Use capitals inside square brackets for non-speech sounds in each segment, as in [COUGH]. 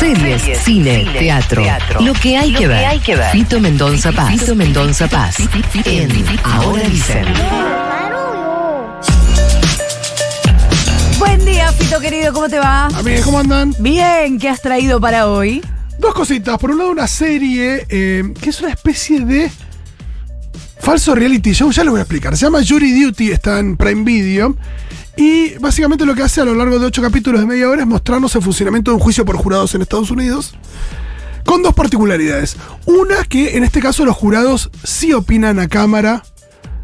Series, cine, teatro, Lo que hay que ver. Fito Mendonza Paz. Fito Mendonza Paz. En Ahora dicen. Buen día, Fito querido, ¿cómo te va? Amigos, ¿cómo andan? Bien, ¿qué has traído para hoy? Dos cositas. Por un lado, una serie eh, que es una especie de falso reality show. Ya lo voy a explicar. Se llama Jury Duty, está en Prime Video. Y básicamente lo que hace a lo largo de ocho capítulos de media hora es mostrarnos el funcionamiento de un juicio por jurados en Estados Unidos. Con dos particularidades. Una, que en este caso los jurados sí opinan a cámara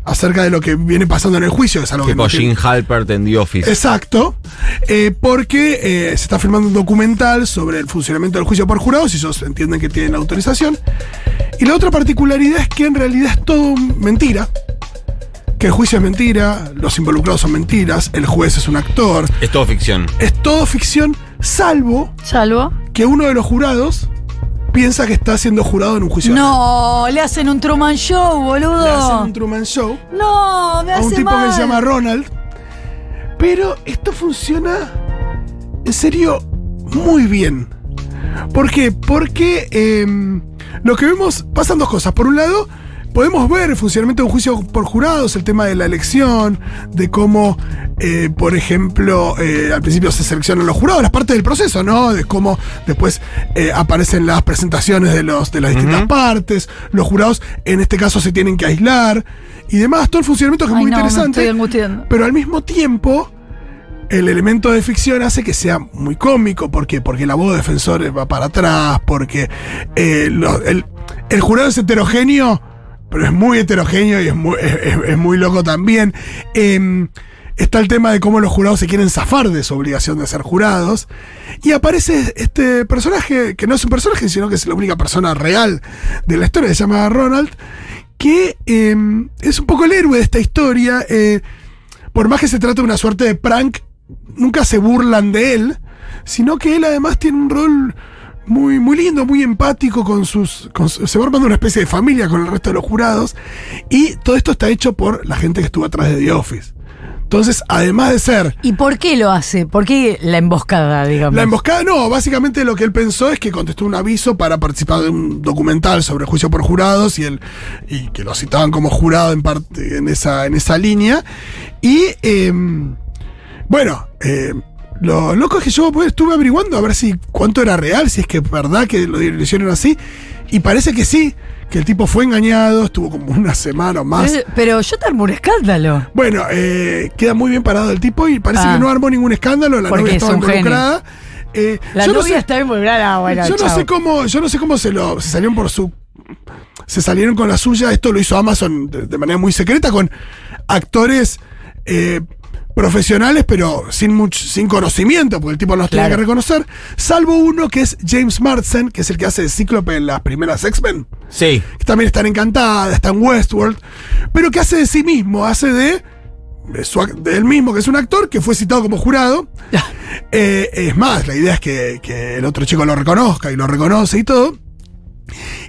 acerca de lo que viene pasando en el juicio. Es algo Tipo que no Gene Halpert en The Office. Exacto, eh, porque eh, se está filmando un documental sobre el funcionamiento del juicio por jurados y ellos entienden que tienen autorización. Y la otra particularidad es que en realidad es todo mentira. Que el juicio es mentira, los involucrados son mentiras, el juez es un actor, Es todo ficción. es todo ficción, salvo ¿Salvo? que uno de los jurados piensa que está siendo jurado en un juicio. No, le hacen un Truman Show, boludo. Le hacen un Truman Show. No, me a hace un tipo mal. que se llama Ronald. Pero esto funciona en serio muy bien. ¿Por qué? Porque em, lo que vemos, pasan dos cosas. Por un lado, podemos ver el funcionamiento de un juicio por jurados, el tema de la elección, de cómo, eh, por ejemplo, eh, al principio se seleccionan los jurados, las partes del proceso, ¿no? De cómo después eh, aparecen las presentaciones de, los, de las distintas partes, los jurados en este caso se tienen que aislar y demás, todo el funcionamiento que es Ay, muy no, me interesante. estoy. Pero al mismo tiempo, el elemento de ficción hace que sea muy cómico. ¿Por qué? Porque la voz de defensores va para atrás, porque eh, lo- el, el jurado es heterogéneo, pero es muy heterogéneo y es muy, es, muy loco también. Em, está el tema de cómo los jurados se quieren zafar de su obligación de ser jurados. Y aparece este personaje, que no es un personaje, sino que es la única persona real de la historia, se llama Ronald, que em, es un poco el héroe de esta historia. eh, por más que se trate de una suerte de prank, nunca se burlan de él, sino que él además tiene un rol muy, muy lindo, muy empático con sus. con se va armando una especie de familia con el resto de los jurados. Y todo esto está hecho por la gente que estuvo atrás de The Office. Entonces, además de ser. ¿Y por qué lo hace? ¿Por qué la emboscada, digamos? La emboscada, no, básicamente lo que él pensó es que contestó un aviso para participar de un documental sobre juicio por jurados y, él, y que lo citaban como jurado en parte en esa, en esa línea. Y em, bueno, em, lo loco es que yo pues, estuve averiguando a ver si cuánto era real, si es que es verdad que lo hicieron así. Y parece que sí, que el tipo fue engañado, estuvo como una semana o más. Pero, pero yo te armo un escándalo. Bueno, eh, queda muy bien parado el tipo y parece Ah. que no armó ningún escándalo, la novia es estaba involucrada. Eh, La no novia sé- está involucrada. Bueno, yo no sé cómo, yo no sé cómo se lo se salieron por su se salieron con la suya. Esto lo hizo Amazon de, de manera muy secreta con actores eh, profesionales, pero sin mucho, sin conocimiento, porque el tipo no los tenía Claro. que reconocer. Salvo uno que es James Marsden, que es el que hace de Cíclope en las primeras X-Men Sí. que también está en Encantada, está en Westworld, pero que hace de sí mismo, hace de, de, su de él mismo, que es un actor que fue citado como jurado. Eh, es más, la idea es que, que el otro chico lo reconozca y lo reconoce y todo.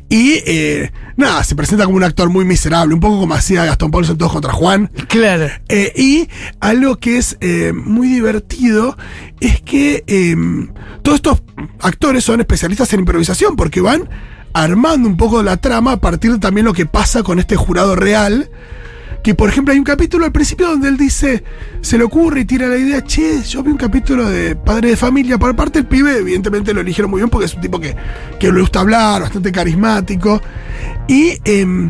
Y eh, nada, se presenta como un actor muy miserable, un poco como hacía Gastón Pauls en Todos contra Juan. Claro. Eh, y algo que es eh, muy divertido es que eh, todos estos actores son especialistas en improvisación porque van armando un poco la trama a partir de también lo que pasa con este jurado real. Que por ejemplo hay un capítulo al principio donde él dice, se le ocurre y tira la idea, che, yo vi un capítulo de Padre de Familia, por parte el pibe evidentemente lo eligieron muy bien porque es un tipo que, que le gusta hablar, bastante carismático. Y em,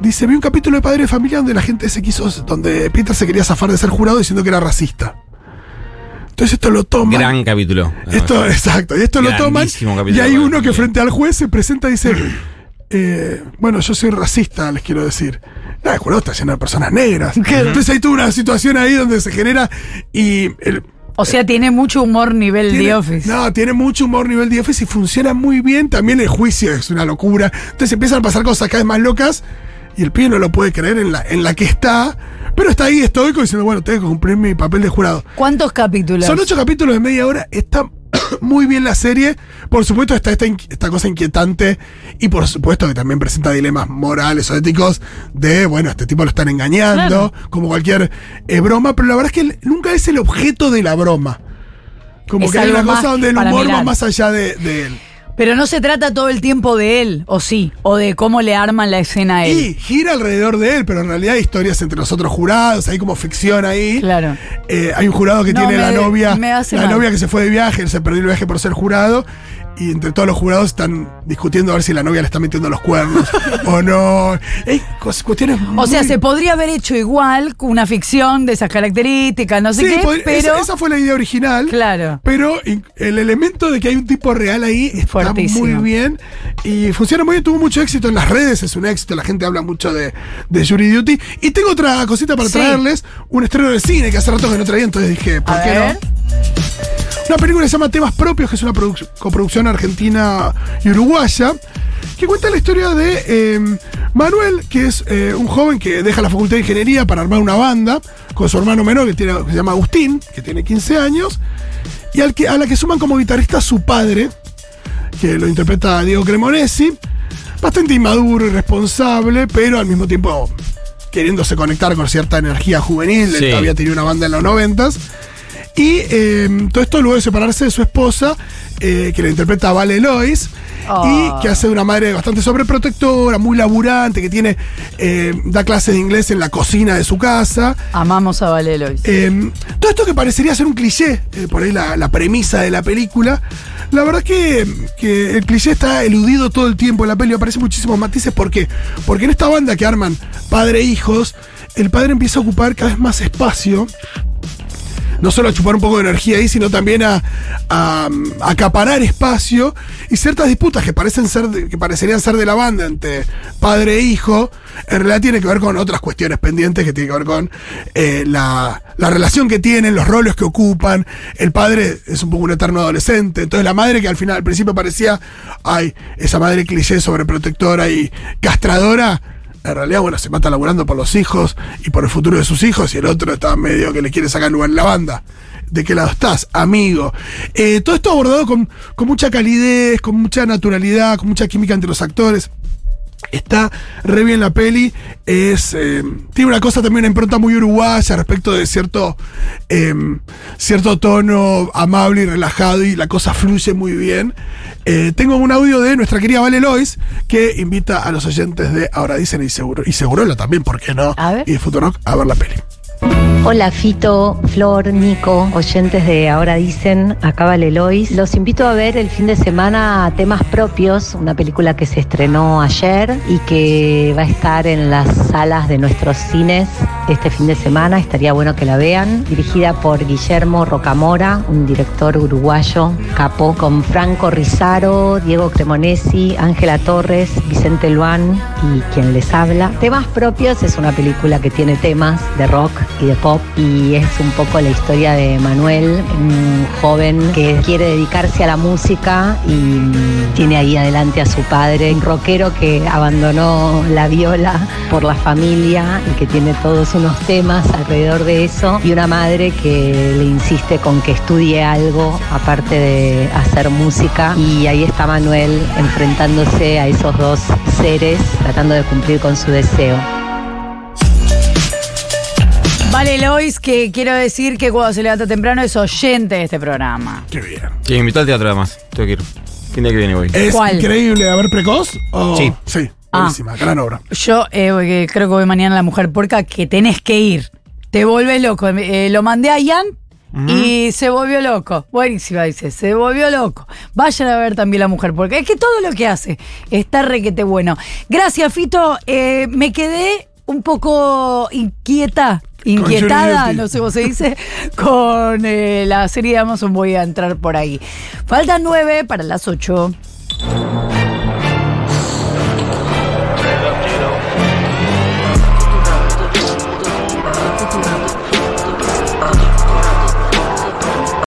dice, vi un capítulo de Padre de Familia donde la gente se quiso, donde Peter se quería zafar de ser jurado diciendo que era racista. Entonces esto lo toma. Gran capítulo. Esto, exacto, y esto lo toman. Y hay uno que frente al juez se presenta y dice: eh, Bueno, yo soy racista, les quiero decir. No, el jurado está lleno de personas negras. Entonces hay toda una situación ahí donde se genera. Y el- O sea, tiene mucho humor nivel tiene- The Office. No, tiene mucho humor nivel The Office y funciona muy bien. También el juicio es una locura. Entonces empiezan a pasar cosas cada vez más locas y el pibe no lo puede creer en la, en la que está. Pero está ahí estoico diciendo, bueno, tengo que cumplir mi papel de jurado. ¿Cuántos capítulos? Son ocho capítulos de media hora. Está [COUGHS] muy bien la serie. Por supuesto está esta, esta cosa inquietante y por supuesto que también presenta dilemas morales o éticos de, bueno, este tipo lo están engañando, como cualquier eh, broma, pero la verdad es que nunca es el objeto de la broma. Como es que hay una cosa donde el humor va más allá de, de él. Pero no se trata todo el tiempo de él, o sí, o de cómo le arman la escena a él. Y gira alrededor de él, pero en realidad hay historias entre los otros jurados, hay como ficción ahí. Claro. Eh, hay un jurado que No, tiene la novia, me hace la mal. novia que se fue de viaje, él se perdió el viaje por ser jurado. Y entre todos los jurados están discutiendo a ver si la novia le está metiendo los cuernos [LAUGHS] o no. Cos- cuestiones O sea, muy- se podría haber hecho igual con una ficción de esas características, no sé Sí, qué, pero. esa, esa fue la idea original. Claro. Pero el elemento de que hay un tipo real ahí está Fuertísimo. muy bien y funciona muy bien, tuvo mucho éxito en las redes, es un éxito, la gente habla mucho de, de Jury Duty. Y tengo otra cosita para Sí. traerles, un estreno de cine que hace rato que no traía, entonces dije, ¿por A qué ver. no? Una película que se llama Temas Propios, que es una produc- coproducción argentina y uruguaya, que cuenta la historia de eh, Manuel, que es eh, un joven que deja la facultad de ingeniería para armar una banda con su hermano menor, que, tiene, que se llama Agustín, que tiene 15 años, y al que, a la que suman como guitarrista su padre, que lo interpreta Diego Cremonesi, bastante inmaduro, irresponsable, pero al mismo tiempo queriéndose conectar con cierta energía juvenil, él Sí. todavía tenía una banda en los noventas. Y eh, todo esto luego de separarse de su esposa, eh, que la interpreta Vale Lois, Oh. y que hace de una madre bastante sobreprotectora, muy laburante, que tiene eh, da clases de inglés en la cocina de su casa. Amamos a Valelois. Eh, todo esto que parecería ser un cliché, eh, por ahí la, la premisa de la película, la verdad que, que el cliché está eludido todo el tiempo en la peli, aparecen muchísimos matices. ¿Por qué? Porque en esta banda que arman padre e hijos, el padre empieza a ocupar cada vez más espacio. No solo a chupar un poco de energía ahí, sino también a, a, a acaparar espacio y ciertas disputas que parecen ser que parecerían ser de la banda entre padre e hijo, en realidad tiene que ver con otras cuestiones pendientes que tienen que ver con eh, la, la relación que tienen, los roles que ocupan. El padre es un poco un eterno adolescente, entonces la madre que al final, al principio parecía, ay, esa madre cliché sobreprotectora y castradora, en realidad, bueno, se mata laburando por los hijos y por el futuro de sus hijos, y el otro está medio que le quiere sacar lugar en la banda. ¿De qué lado estás, amigo? Eh, todo esto abordado con, con mucha calidez, con mucha naturalidad, con mucha química entre los actores. Está re bien la peli. Es, eh, tiene una cosa también, una impronta muy uruguaya respecto de cierto, eh, cierto tono amable y relajado y la cosa fluye muy bien. Eh, tengo un audio de nuestra querida Vale Lois que invita a los oyentes de Ahora Dicen y Seguro, y Segurola también, ¿por qué no? A ver. Y de Futurock a ver la peli. Hola Fito, Flor, Nico, oyentes de Ahora Dicen, acá vale Lois. Los invito a ver el fin de semana Temas Propios, una película que se estrenó ayer y que va a estar en las salas de nuestros cines este fin de semana. Estaría bueno que la vean. Dirigida por Guillermo Rocamora, un director uruguayo capo, con Franco Rizaro, Diego Cremonesi, Ángela Torres, Vicente Luan y quien les habla. Temas Propios es una película que tiene temas de rock y de pop y es un poco la historia de Manuel, un joven que quiere dedicarse a la música y tiene ahí adelante a su padre, un rockero que abandonó la viola por la familia y que tiene todos unos temas alrededor de eso y una madre que le insiste con que estudie algo aparte de hacer música y ahí está Manuel enfrentándose a esos dos seres tratando de cumplir con su deseo. Vale Lois, que quiero decir que cuando se levanta temprano es oyente de este programa. Qué bien. Sí, invitó al teatro además. Tengo que ir. De que viene voy. ¿Es ¿Cuál? increíble haber precoz? o- Sí. Sí, Ah. buenísima, gran obra. Yo eh, creo que voy mañana a la mujer puerca que tenés que ir. Te vuelve loco. Eh, lo mandé a Ian y se volvió loco. Buenísima, dice. Se volvió loco. Vayan a ver también la mujer puerca. Es que todo lo que hace está requete bueno. Gracias, Fito. Eh, me quedé un poco inquieta. Inquietada, no sé cómo se dice, con eh, la serie de Amazon voy a entrar por ahí. Faltan nueve para las ocho.